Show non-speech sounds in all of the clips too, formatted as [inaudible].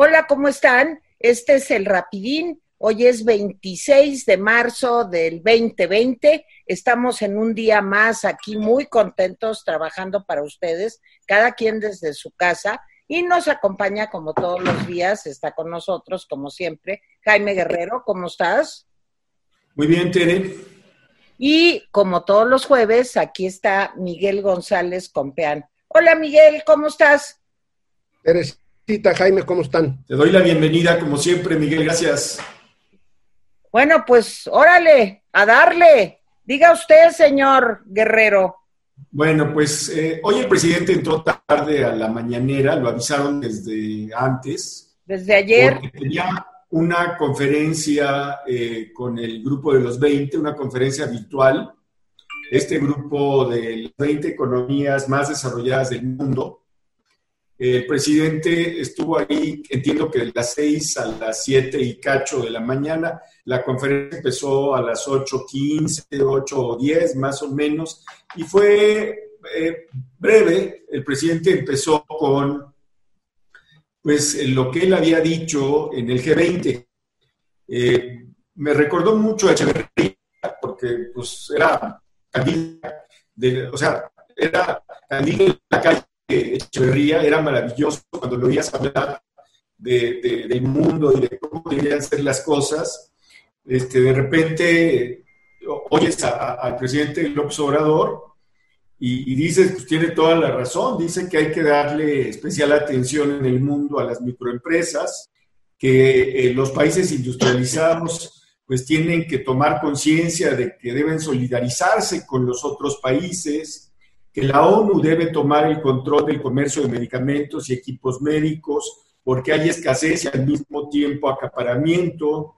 Hola, ¿cómo están? Este es el Rapidín. Hoy es 26 de marzo del 2020. Estamos en un día más aquí muy contentos trabajando para ustedes, cada quien desde su casa. Y nos acompaña como todos los días, está con nosotros como siempre, Jaime Guerrero, ¿cómo estás? Muy bien, Tere. Y como todos los jueves, aquí está Miguel González Compeán. Hola Miguel, ¿cómo estás? Jaime, ¿cómo están? Te doy la bienvenida, como siempre, Miguel, gracias. Bueno, pues órale, a darle. Diga usted, señor Guerrero. Bueno, pues eh, hoy el presidente entró tarde a la mañanera, lo avisaron desde antes. Desde ayer. Porque tenía una conferencia eh, con el grupo de los 20, una conferencia virtual. Este grupo de las 20 economías más desarrolladas del mundo. El presidente estuvo ahí, entiendo que de las 6 a las 7 y cacho de la mañana. La conferencia empezó a las 8.15, 8.10 más o menos, y fue eh, breve. El presidente empezó con pues lo que él había dicho en el G20. Eh, me recordó mucho a Echeverría, porque pues era de, o sea, era de la calle Echeverría, era maravilloso cuando lo oías hablar de, del mundo y de cómo deberían ser las cosas. Este, de repente oyes al presidente López Obrador y, y dices, pues tiene toda la razón, dice que hay que darle especial atención en el mundo a las microempresas, que eh, los países industrializados pues tienen que tomar conciencia de que deben solidarizarse con los otros países, que la ONU debe tomar el control del comercio de medicamentos y equipos médicos, porque hay escasez y al mismo tiempo acaparamiento,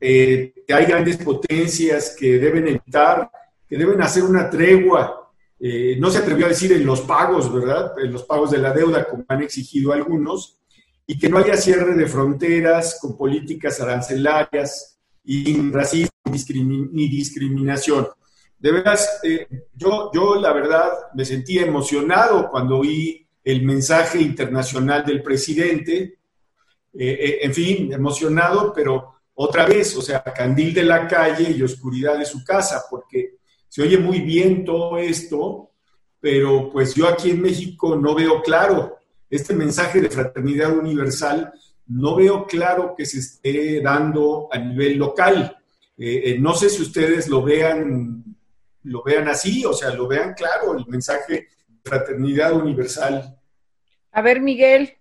eh, que hay grandes potencias que deben evitar, que deben hacer una tregua eh, no se atrevió a decir en los pagos, ¿verdad? En los pagos de la deuda, como han exigido algunos, y que no haya cierre de fronteras con políticas arancelarias y racismo ni discriminación. De veras, eh, yo, yo la verdad me sentí emocionado cuando oí el mensaje internacional del presidente. Eh, en fin, emocionado, pero otra vez, o sea, candil de la calle y oscuridad de su casa, porque se oye muy bien todo esto, pero pues yo aquí en México no veo claro este mensaje de fraternidad universal, no veo claro que se esté dando a nivel local. Eh, eh, no sé si ustedes lo vean, lo vean así, o sea, lo vean claro, el mensaje de fraternidad universal. A ver, Miguel.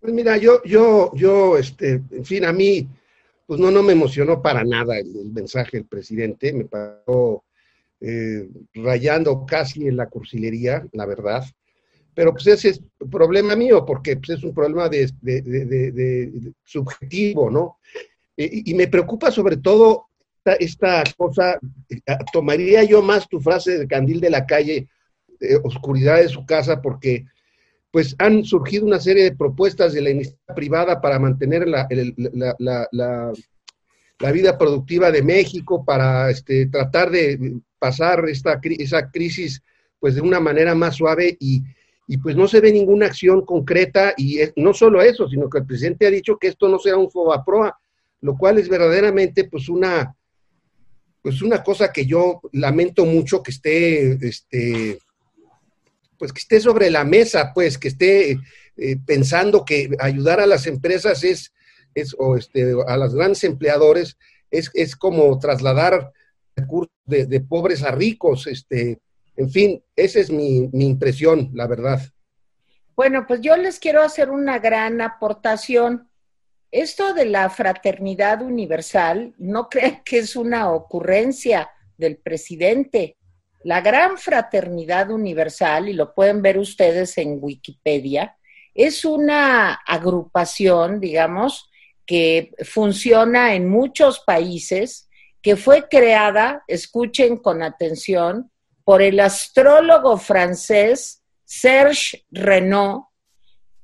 Pues mira, yo, yo, yo, este, en fin, a mí, pues no, no me emocionó para nada el, el mensaje del presidente, me pareció eh, rayando casi en la cursilería, la verdad. Pero pues ese es problema mío, porque pues, es un problema de, subjetivo, ¿no? Eh, y me preocupa sobre todo esta, cosa, eh, tomaría yo más tu frase de candil de la calle, oscuridad de su casa, porque pues han surgido una serie de propuestas de la iniciativa privada para mantener la, la, la, vida productiva de México, para este, tratar de pasar esta, esa crisis pues de una manera más suave y, y pues no se ve ninguna acción concreta y no solo eso, sino que el presidente ha dicho que esto no sea un FOBAPROA, lo cual es verdaderamente pues una pues una cosa que yo lamento mucho que esté este pues que esté sobre la mesa, pues que esté eh, pensando que ayudar a las empresas es, es o este, a los grandes empleadores es, es como trasladar recursos de, pobres a ricos, este, en fin, esa es mi, mi impresión, la verdad. Bueno, pues yo les quiero hacer una gran aportación. Esto de la fraternidad universal, no [laughs] crean que es una ocurrencia del presidente. La gran fraternidad universal, y lo pueden ver ustedes en Wikipedia, es una agrupación, digamos, que funciona en muchos países que fue creada, escuchen con atención, por el astrólogo francés Serge Renaud,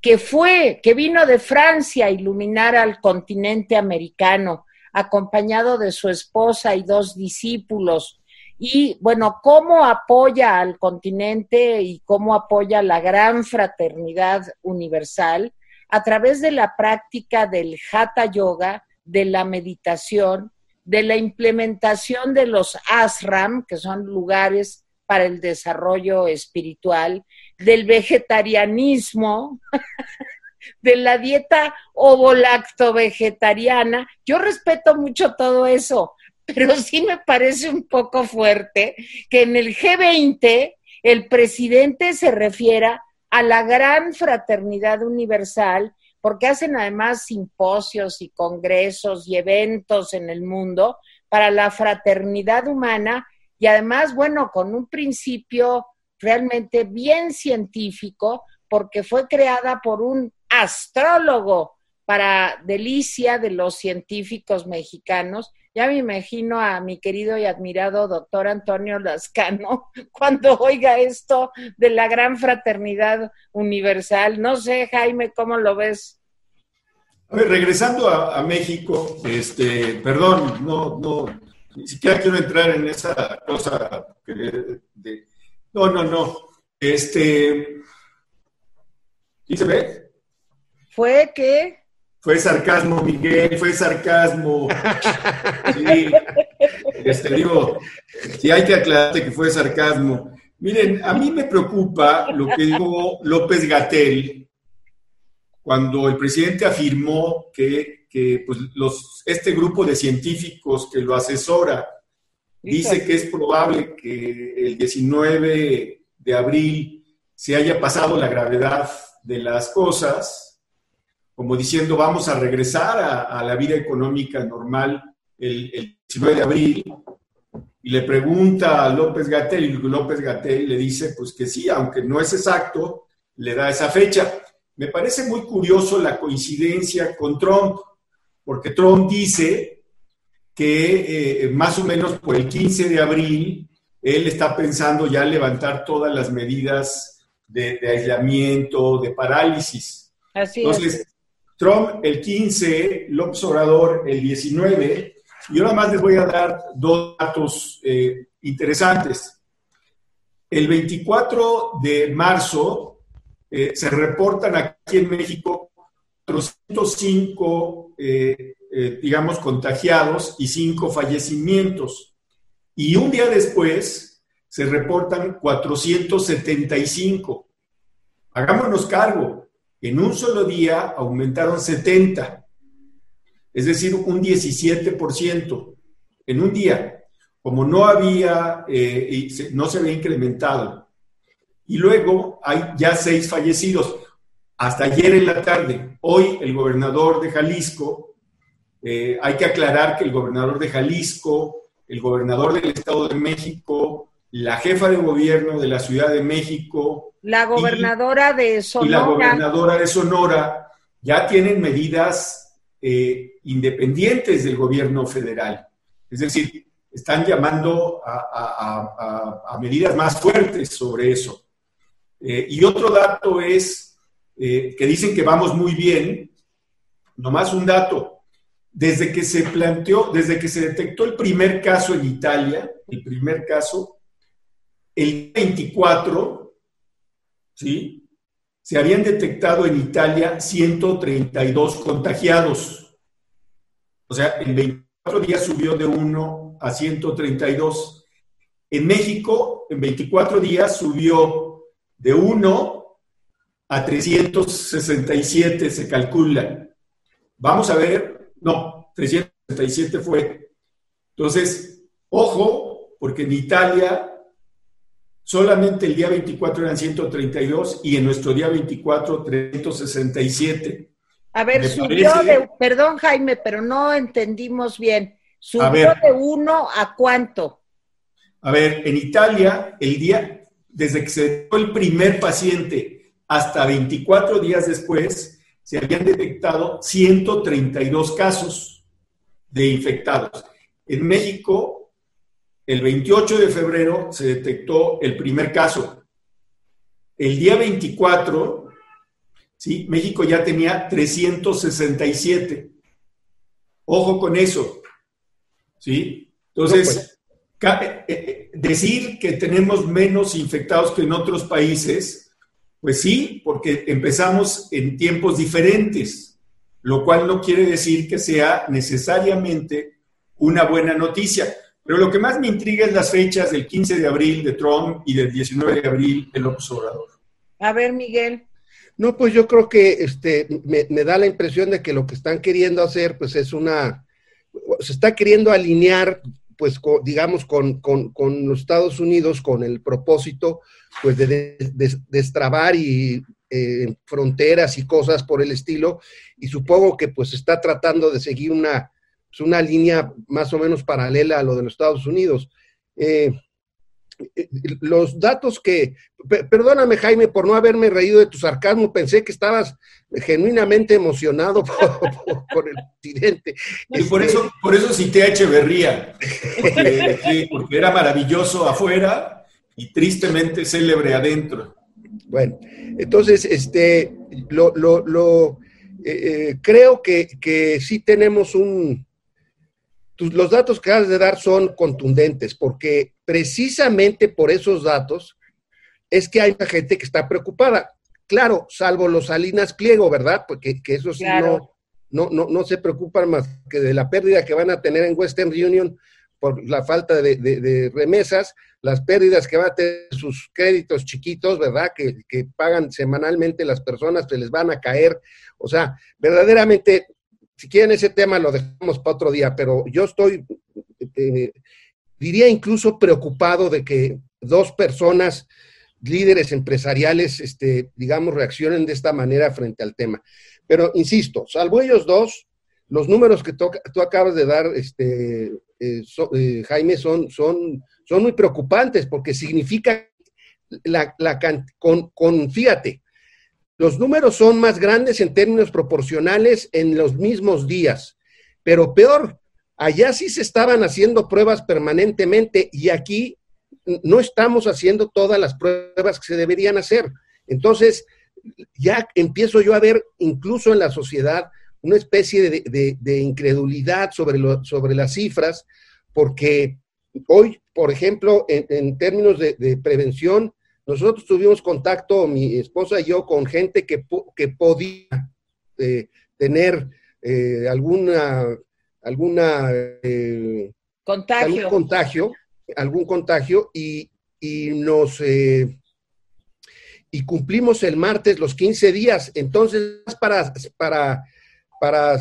que fue, que vino de Francia a iluminar al continente americano, acompañado de su esposa y dos discípulos. Y bueno, cómo apoya al continente y cómo apoya la gran fraternidad universal, a través de la práctica del hatha yoga, de la meditación, de la implementación de los ashram, que son lugares para el desarrollo espiritual, del vegetarianismo, [laughs] de la dieta ovo-lacto-vegetariana. Yo respeto mucho todo eso, pero sí me parece un poco fuerte que en el G20 el presidente se refiera a la gran fraternidad universal, porque hacen además simposios y congresos y eventos en el mundo para la fraternidad humana y además, bueno, con un principio realmente bien científico, porque fue creada por un astrólogo para delicia de los científicos mexicanos. Ya me imagino a mi querido y admirado doctor Antonio Lascano [laughs] cuando oiga esto de la gran fraternidad universal. No sé, Jaime, ¿cómo lo ves? A ver, regresando a, México, este, perdón, no, no, ni siquiera quiero entrar en esa cosa de, no, no, no. Este, ¿y se ve? ¿Fue qué? Fue sarcasmo, Miguel, fue sarcasmo. [laughs] Sí, este, digo, sí hay que aclararte que fue sarcasmo. Miren, a mí me preocupa lo que dijo López Gatel cuando el presidente afirmó que, pues, los, este grupo de científicos que lo asesora dice que es probable que el 19 de abril se haya pasado la gravedad de las cosas como diciendo vamos a regresar a, la vida económica normal el, 19 de abril, y le pregunta a López Gatel, y López Gatel le dice pues que sí, aunque no es exacto, le da esa fecha. Me parece muy curioso la coincidencia con Trump, porque Trump dice que eh, más o menos por el 15 de abril él está pensando ya levantar todas las medidas de, aislamiento, de parálisis. Así Entonces, Trump el 15, López Obrador el 19. Y yo nada más les voy a dar dos datos eh, interesantes. El 24 de marzo eh, se reportan aquí en México 405, eh, digamos, contagiados y 5 fallecimientos. Y un día después se reportan 475. Hagámonos cargo, en un solo día aumentaron 70, es decir, un 17% en un día, como no había, eh, no se había incrementado. Y luego hay ya seis fallecidos. Hasta ayer en la tarde, hoy el gobernador de Jalisco, eh, hay que aclarar que el gobernador de Jalisco, el gobernador del Estado de México, la jefa de gobierno de la Ciudad de México, la gobernadora de Sonora. Y la gobernadora de Sonora ya tienen medidas eh, independientes del gobierno federal. Es decir, están llamando a, medidas más fuertes sobre eso. Eh, y otro dato es eh, que dicen que vamos muy bien. Nomás un dato. Desde que se planteó, desde que se detectó el primer caso en Italia, el primer caso, el 24 ¿sí? Se habían detectado en Italia 132 contagiados. O sea, en 24 días subió de 1 a 132. En México, en 24 días subió de 1 a 367, se calcula. Vamos a ver, no, 367 fue. Entonces, ojo, porque en Italia Solamente el día 24 eran 132 y en nuestro día 24 367. A ver, subió de, perdón Jaime, pero no entendimos bien. ¿Subió de uno a cuánto? A ver, en Italia, el día, desde que se dio el primer paciente hasta 24 días después, se habían detectado 132 casos de infectados. En México, el 28 de febrero se detectó el primer caso. El día 24, ¿sí? México ya tenía 367. Ojo con eso. ¿Sí? Entonces, pues. eh, eh, decir que tenemos menos infectados que en otros países, Pues sí, porque empezamos en tiempos diferentes, lo cual no quiere decir que sea necesariamente una buena noticia. Pero lo que más me intriga es las fechas del 15 de abril de Trump y del 19 de abril de López Obrador. A ver, Miguel. No, pues yo creo que este, me, da la impresión de que lo que están queriendo hacer, pues es una, se está queriendo alinear, pues digamos, con, los Estados Unidos, con el propósito, pues de, destrabar y eh, fronteras y cosas por el estilo, y supongo que pues está tratando de seguir una, pues, una línea más o menos paralela a lo de los Estados Unidos. Eh, los datos que, perdóname Jaime por no haberme reído de tu sarcasmo, pensé que estabas genuinamente emocionado [laughs] por, el presidente. Y por este, eso, por eso cité a Echeverría, porque, porque, era maravilloso afuera y tristemente célebre adentro. Bueno, entonces, este, lo, lo, lo eh, eh, creo que, que sí tenemos un, los datos que has de dar son contundentes, porque precisamente por esos datos es que hay gente que está preocupada. Claro, salvo los Salinas Pliego, ¿verdad? Porque que eso sí no, no, no, se preocupan más que de la pérdida que van a tener en Western Union por la falta de, remesas, las pérdidas que van a tener sus créditos chiquitos, ¿verdad? Que, que pagan semanalmente las personas, se les van a caer. O sea, verdaderamente si quieren ese tema lo dejamos para otro día, pero yo estoy, eh, diría incluso preocupado de que dos personas, líderes empresariales, este, digamos, reaccionen de esta manera frente al tema. Pero insisto, salvo ellos dos, los números que tú, acabas de dar, este, eh, eh, Jaime, son, son, son muy preocupantes porque significa la, la con, los números son más grandes en términos proporcionales en los mismos días, pero peor, allá sí se estaban haciendo pruebas permanentemente y aquí no estamos haciendo todas las pruebas que se deberían hacer. Entonces, ya empiezo yo a ver incluso en la sociedad una especie de, incredulidad sobre, sobre las cifras, porque hoy, por ejemplo, en, términos de, prevención, nosotros tuvimos contacto, mi esposa y yo, con gente que, que podía eh, tener eh, alguna, alguna eh, contagio. algún contagio, algún contagio y, y nos y cumplimos el martes los 15 días. Entonces, para, para, para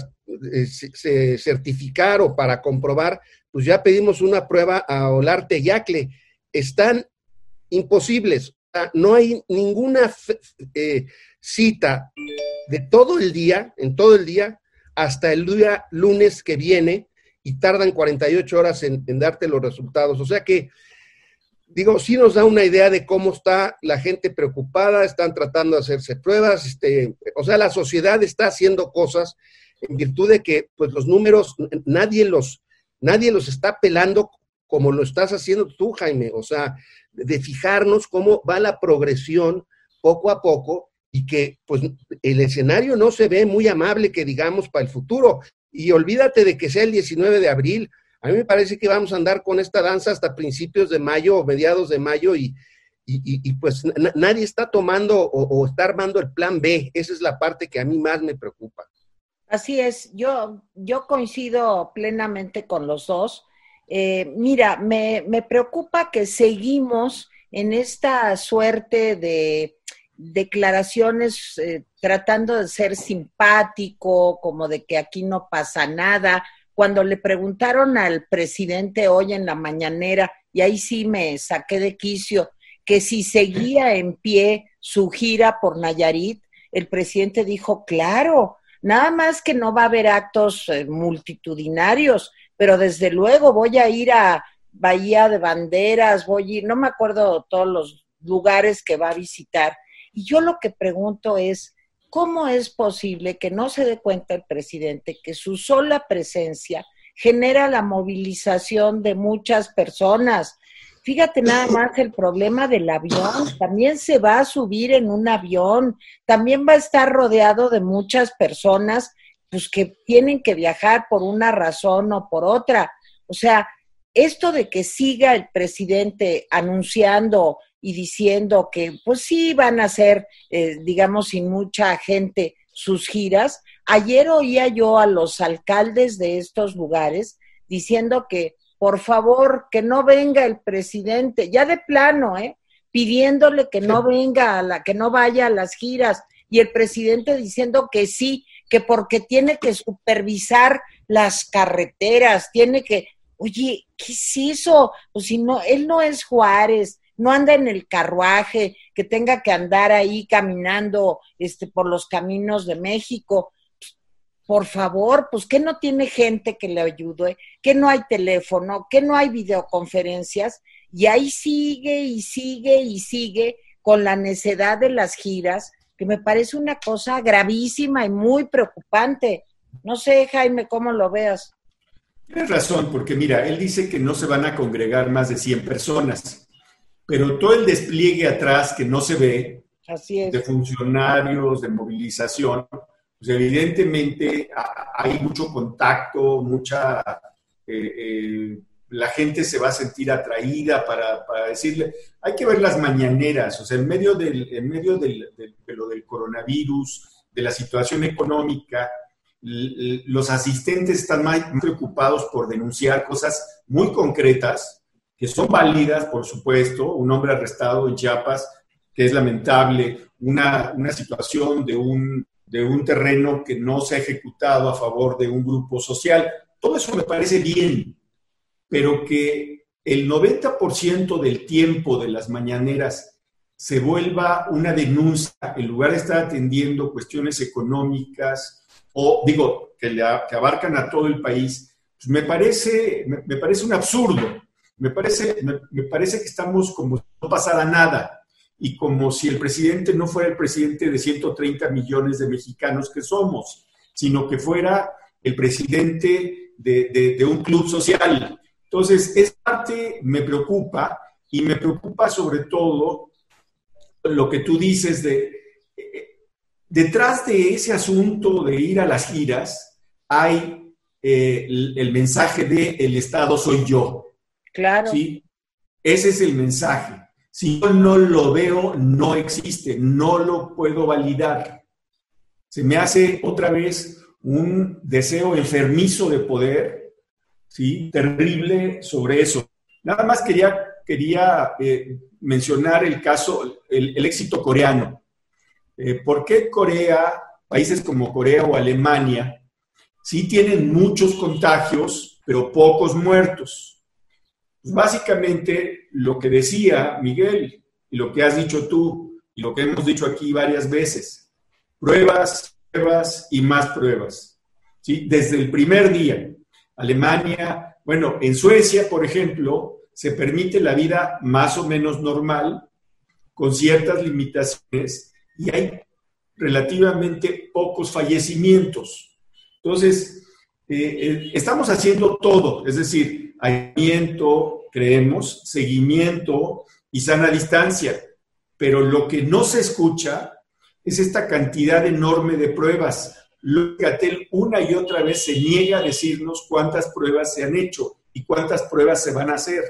certificar o para comprobar, pues ya pedimos una prueba a Olarte Yacle. Están imposibles no hay ninguna eh, cita de todo el día, en todo el día, hasta el día lunes que viene y tardan 48 horas en, darte los resultados. O sea que, digo, sí nos da una idea de cómo está la gente preocupada, están tratando de hacerse pruebas, este, o sea, la sociedad está haciendo cosas en virtud de que, pues, los números, nadie los, nadie los está pelando como lo estás haciendo tú, Jaime. O sea, de fijarnos cómo va la progresión poco a poco y que pues el escenario no se ve muy amable que digamos para el futuro. Y olvídate de que sea el 19 de abril. A mí me parece que vamos a andar con esta danza hasta principios de mayo o mediados de mayo y, y, pues nadie está tomando o, o, está armando el plan B. Esa es la parte que a mí más me preocupa. Así es, yo, yo coincido plenamente con los dos. Eh, mira, me, preocupa que seguimos en esta suerte de declaraciones eh, tratando de ser simpático, como de que aquí no pasa nada. Cuando le preguntaron al presidente hoy en la mañanera, y ahí sí me saqué de quicio, que si seguía en pie su gira por Nayarit, el presidente dijo, claro, nada más que no va a haber actos eh, multitudinarios, pero desde luego voy a ir a Bahía de Banderas, voy a ir, no me acuerdo todos los lugares que va a visitar. Y yo lo que pregunto es, ¿cómo es posible que no se dé cuenta el presidente que su sola presencia genera la movilización de muchas personas? Fíjate nada más el problema del avión. También se va a subir en un avión, también va a estar rodeado de muchas personas pues que tienen que viajar por una razón o por otra. O sea, esto de que siga el presidente anunciando y diciendo que pues sí van a ser, eh, digamos, sin mucha gente sus giras. Ayer oía yo a los alcaldes de estos lugares diciendo que por favor que no venga el presidente, ya de plano, ¿eh? pidiéndole que no venga a la, que no vaya a las giras, y el presidente diciendo que sí, que porque tiene que supervisar las carreteras, tiene que, oye, ¿qué es eso? Pues si no, él no es Juárez, no anda en el carruaje, que tenga que andar ahí caminando este, por los caminos de México. Por favor, pues que no tiene gente que le ayude, que no hay teléfono, que no hay videoconferencias, y ahí sigue y sigue y sigue con la necedad de las giras, que me parece una cosa gravísima y muy preocupante. No sé, Jaime, cómo lo veas. Tienes razón, porque mira, él dice que no se van a congregar más de 100 personas, pero todo el despliegue atrás que no se ve, de funcionarios, de movilización, pues evidentemente hay mucho contacto, mucha... Eh, eh, la gente se va a sentir atraída para, decirle, hay que ver las mañaneras, o sea, en medio del, en medio de lo del coronavirus, de la situación económica, los asistentes están más preocupados por denunciar cosas muy concretas, que son válidas, por supuesto, un hombre arrestado en Chiapas, que es lamentable, una, una situación de un, de un terreno que no se ha ejecutado a favor de un grupo social. Todo eso me parece bien, pero que el 90% del tiempo de las mañaneras se vuelva una denuncia en lugar de estar atendiendo cuestiones económicas o, digo, que, que abarcan a todo el país, pues me, parece, me, parece un absurdo. Me parece, me, parece que estamos como si no pasara nada y como si el presidente no fuera el presidente de 130 millones de mexicanos que somos, sino que fuera el presidente de, de un club social entonces, esa parte me preocupa y me preocupa sobre todo lo que tú dices de, detrás de ese asunto de ir a las giras hay eh, el, mensaje de el Estado soy yo. Claro. ¿sí? Ese es el mensaje. Si yo no lo veo, no existe, no lo puedo validar. Se me hace otra vez un deseo enfermizo de poder ¿sí? Terrible sobre eso. Nada más quería, quería eh, mencionar el caso, el, éxito coreano. Eh, ¿Por qué Corea, países como Corea o Alemania, sí tienen muchos contagios, pero pocos muertos? Pues básicamente lo que decía Miguel y lo que has dicho tú y lo que hemos dicho aquí varias veces, pruebas, pruebas y más pruebas. ¿sí? Desde el primer día. Alemania, bueno, en Suecia, por ejemplo, se permite la vida más o menos normal, con ciertas limitaciones, y hay relativamente pocos fallecimientos. Entonces, eh, eh, estamos haciendo todo, es decir, aislamiento, creemos, seguimiento y sana distancia, pero lo que no se escucha es esta cantidad enorme de pruebas. Gatel una y otra vez se niega a decirnos cuántas pruebas se han hecho y cuántas pruebas se van a hacer.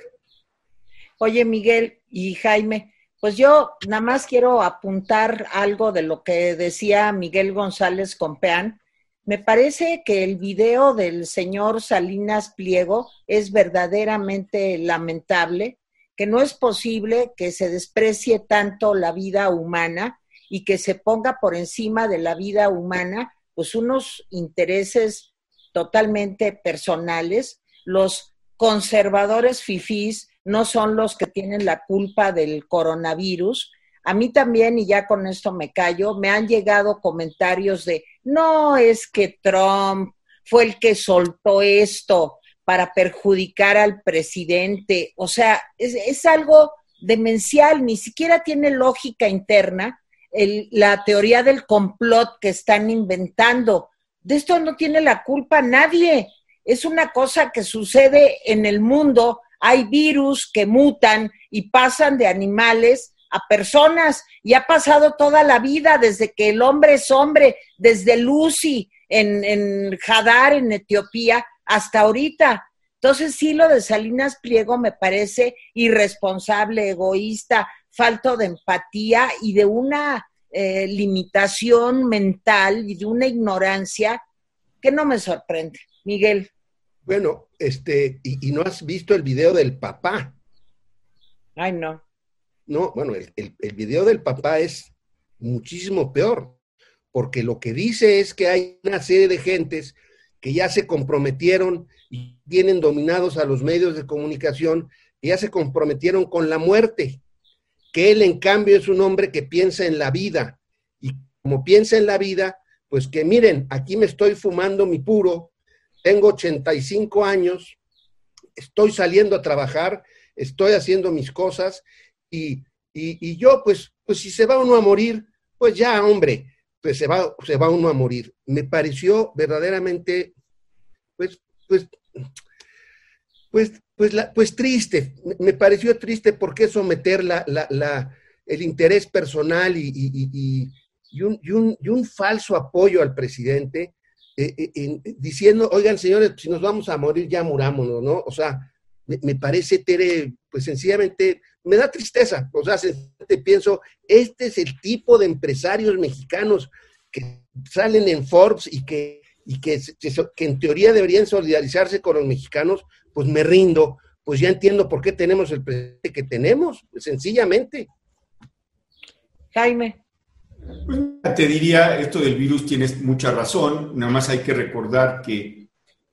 Oye, Miguel y Jaime, pues yo nada más quiero apuntar algo de lo que decía Miguel González Compeán. Me parece que el video del señor Salinas Pliego es verdaderamente lamentable, que no es posible que se desprecie tanto la vida humana y que se ponga por encima de la vida humana pues unos intereses totalmente personales. Los conservadores fifís no son los que tienen la culpa del coronavirus. A mí también, y ya con esto me callo, me han llegado comentarios de, no es que Trump fue el que soltó esto para perjudicar al presidente. O sea, es, es algo demencial, ni siquiera tiene lógica interna la teoría del complot que están inventando. De esto no tiene la culpa nadie. Es una cosa que sucede en el mundo. Hay virus que mutan y pasan de animales a personas y ha pasado toda la vida desde que el hombre es hombre, desde Lucy en, en Hadar, en Etiopía, hasta ahorita. Entonces sí, lo de Salinas Pliego me parece irresponsable, egoísta, falto de empatía y de una eh, limitación mental y de una ignorancia que no me sorprende. Miguel. Bueno, este, y, no has visto el video del papá. Ay, no. No, bueno, el, el video del papá es muchísimo peor, porque lo que dice es que hay una serie de gentes que ya se comprometieron y tienen dominados a los medios de comunicación, que ya se comprometieron con la muerte, que él en cambio es un hombre que piensa en la vida y como piensa en la vida, pues que miren, aquí me estoy fumando mi puro, tengo 85 años, estoy saliendo a trabajar, estoy haciendo mis cosas y, y, yo pues, pues si se va uno a morir, pues ya hombre, pues se va, se va uno a morir. Me pareció verdaderamente, pues, pues, pues, pues, la, pues triste. Me pareció triste porque someter la, la, la el interés personal y, y, y, un, y, un, falso apoyo al presidente, eh, eh, diciendo, oigan, señores, si nos vamos a morir, ya murámonos, ¿no? O sea, me, me parece, Tere, pues sencillamente me da tristeza. O sea, te pienso, este es el tipo de empresarios mexicanos que salen en Forbes y que, y que, que en teoría deberían solidarizarse con los mexicanos, pues me rindo, pues ya entiendo por qué tenemos el presidente que tenemos, pues sencillamente. Jaime. Pues, te diría, esto del virus tienes mucha razón, nada más hay que recordar que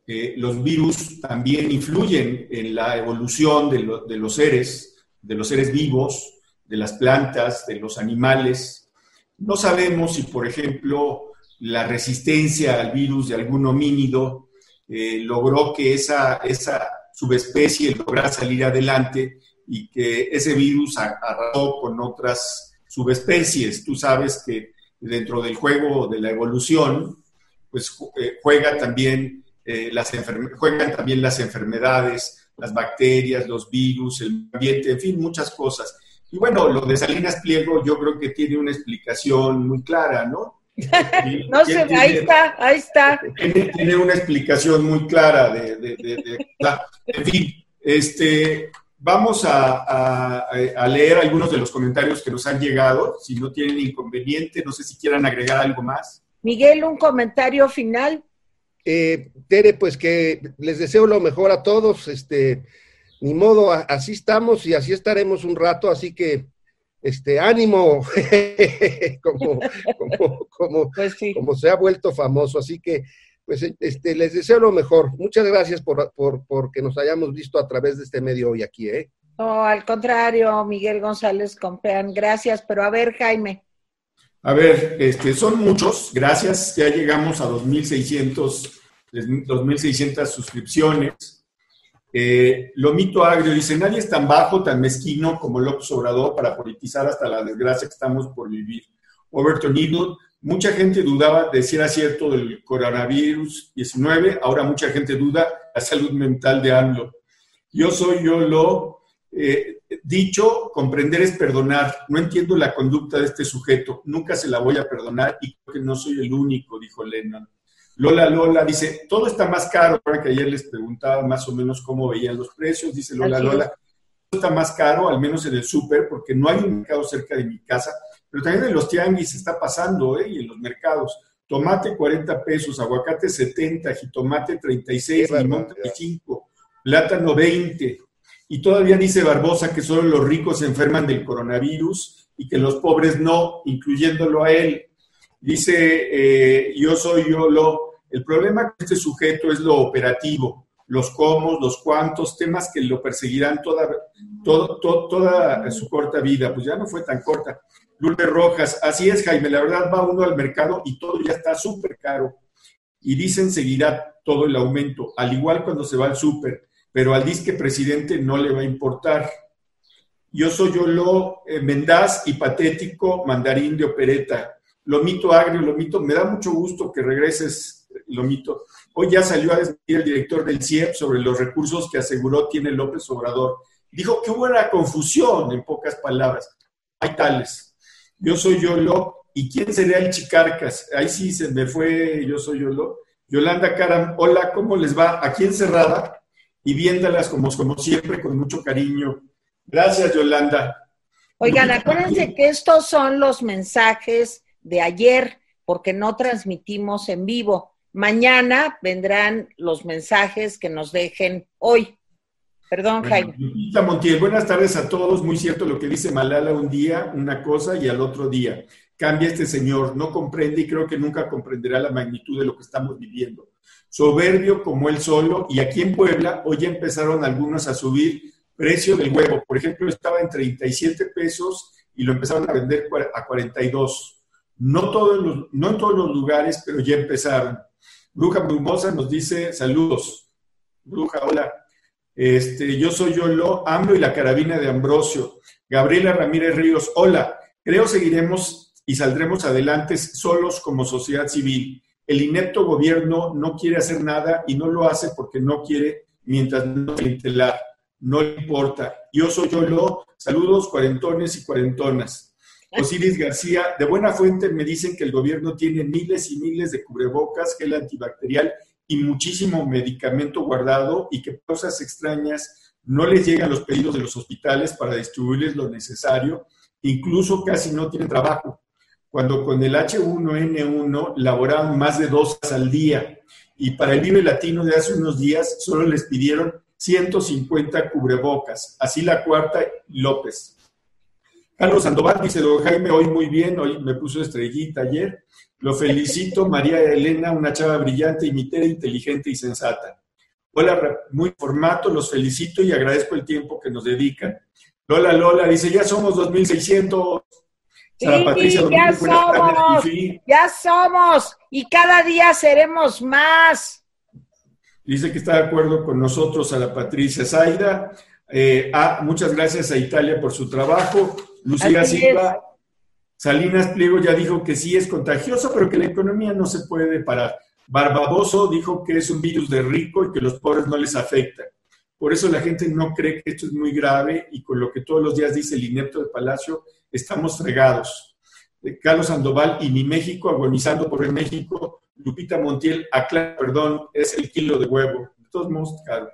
eh, los virus también influyen en la evolución de, de los seres, de los seres vivos, de las plantas, de los animales. No sabemos si, por ejemplo, la resistencia al virus de algún homínido eh, logró que esa, esa subespecie lograra salir adelante y que ese virus arrasó con otras subespecies. Tú sabes que dentro del juego de la evolución, pues eh, juega también, eh, las juegan también las enfermedades, las bacterias, los virus, el ambiente, en fin, muchas cosas. Y bueno, lo de Salinas Pliego yo creo que tiene una explicación muy clara, ¿no? [laughs] no sé, ahí está, ahí está. Tiene, una explicación muy clara de, en fin, este, vamos a, a, leer algunos de los comentarios que nos han llegado, si no tienen inconveniente, no sé si quieran agregar algo más. Miguel, un comentario final. Eh, Tere, pues que les deseo lo mejor a todos. Este, ni modo, así estamos y así estaremos un rato, así que este ánimo, [laughs] como, como, pues como, se ha vuelto famoso. Así que, pues, este, les deseo lo mejor. Muchas gracias por, por, que nos hayamos visto a través de este medio hoy aquí, ¿eh? No, al contrario, Miguel González Compean, gracias. Pero a ver, Jaime. A ver, este, son muchos, gracias, ya llegamos a 2.600, 2.600 suscripciones. Eh, Lomito Agrio dice, nadie es tan bajo, tan mezquino como López Obrador para politizar hasta la desgracia que estamos por vivir. Overton Eagle, mucha gente dudaba de si era cierto del coronavirus 19, ahora mucha gente duda la salud mental de AMLO. Yo soy yo lo, eh, dicho, comprender es perdonar. No entiendo la conducta de este sujeto, nunca se la voy a perdonar y creo que no soy el único, dijo Lennon. Lola Lola dice, todo está más caro, ahora que ayer les preguntaba más o menos cómo veían los precios, dice Lola Lola, todo está más caro, al menos en el súper, porque no hay un mercado cerca de mi casa, pero también en los tianguis está pasando, ¿eh? y en los mercados. Tomate 40 pesos, aguacate 70, jitomate 36, limón 35, plátano 20, y todavía dice Barbosa que solo los ricos se enferman del coronavirus y que los pobres no, incluyéndolo a él. Dice, eh, yo soy yo lo... El problema con este sujeto es lo operativo, los cómo, los cuántos, temas que lo perseguirán toda, toda su corta vida. Pues ya no fue tan corta. Lourdes Rojas, así es, Jaime, la verdad va uno al mercado y todo ya está súper caro. Y dicen seguirá todo el aumento, al igual cuando se va al súper pero al disque presidente no le va a importar. Yo soy yo lo eh, mendaz y patético mandarín de opereta. Lomito agrio, Lomito, me da mucho gusto que regreses, Lomito. Hoy ya salió a desmentir el director del CIEP sobre los recursos que aseguró tiene López Obrador. Dijo que hubo una confusión, en pocas palabras. Hay tales. Yo soy yo lo, ¿y quién sería el Chicarcas? Ahí sí se me fue, yo soy yo lo. Yolanda Caram, hola, ¿cómo les va? Aquí encerrada y viéndolas como, como siempre con mucho cariño. Gracias, Yolanda. Oigan, acuérdense que estos son los mensajes de ayer, porque no transmitimos en vivo. Mañana vendrán los mensajes que nos dejen hoy. Perdón, Jaime. Montiel, buenas tardes a todos. Muy cierto lo que dice Malala, un día una cosa y al otro día. Cambia este señor, no comprende y creo que nunca comprenderá la magnitud de lo que estamos viviendo. Soberbio como él solo, y aquí en Puebla hoy ya empezaron algunos a subir precio del huevo. Por ejemplo, estaba en 37 pesos y lo empezaron a vender a 42. No, todos no en todos los lugares, pero ya empezaron. Bruja Brumosa nos dice saludos. Bruja, hola. Este, yo soy Yolo, AMLO y la carabina de Ambrosio. Gabriela Ramírez Ríos, hola. Creo seguiremos y saldremos adelante solos como sociedad civil. El inepto gobierno no quiere hacer nada y no lo hace porque no quiere mientras no se no le importa. Yo soy Yolo, saludos cuarentones y cuarentonas. Osiris García, de buena fuente me dicen que el gobierno tiene miles y miles de cubrebocas, gel antibacterial y muchísimo medicamento guardado y que cosas extrañas no les llegan los pedidos de los hospitales para distribuirles lo necesario, incluso casi no tienen trabajo cuando con el H1N1 laboraban más de dos al día y para el Vive Latino de hace unos días solo les pidieron 150 cubrebocas. Así la cuarta, López. Carlos Sandoval dice, don Jaime, hoy muy bien, hoy me puso estrellita ayer. Lo felicito, [laughs] María Elena, una chava brillante, imitera, inteligente y sensata. Hola, muy formato, los felicito y agradezco el tiempo que nos dedican. Lola Lola dice, ya somos 2600. Sí, ya somos, ya somos, y cada día seremos más. Dice que está de acuerdo con nosotros a la Patricia Zaida. Eh, ah, muchas gracias a Italia por su trabajo. Lucía Silva, Salinas Pliego ya dijo que sí es contagioso, pero que la economía no se puede parar. Barbaboso dijo que es un virus de rico y que los pobres no les afecta. Por eso la gente no cree que esto es muy grave y con lo que todos los días dice el inepto de Palacio, estamos fregados. Eh, Carlos Sandoval y mi México agonizando por el México. Lupita Montiel, aclara, perdón, es el kilo de huevo. De todos modos, claro.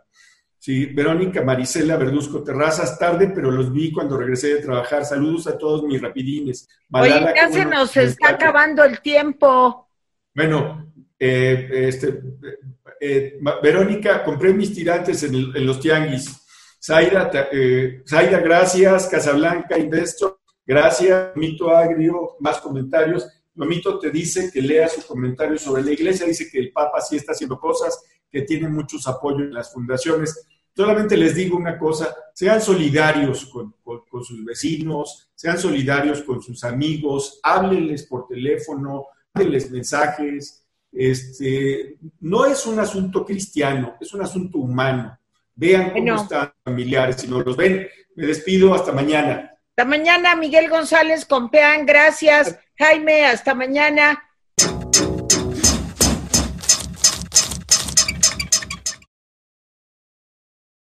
Sí, Verónica Marisela Verduzco Terrazas, tarde, pero los vi cuando regresé de trabajar. Saludos a todos mis rapidines. Oye, ya se nos está acabando el tiempo. Bueno, eh, este, eh, Verónica, compré mis tirantes en, los tianguis. Zaida, Zaida, gracias. Casablanca, Investor, Gracias, Mito Agrio, más comentarios. Mito te dice que lea su comentario sobre la iglesia, dice que el Papa sí está haciendo cosas, que tiene muchos apoyos en las fundaciones. Solamente les digo una cosa, sean solidarios con, sus vecinos, sean solidarios con sus amigos, háblenles por teléfono, háblenles mensajes. Este, no es un asunto cristiano, es un asunto humano. Vean cómo están familiares, si no los ven. Me despido, hasta mañana. Hasta mañana, Miguel González Compeán, gracias. Jaime, hasta mañana.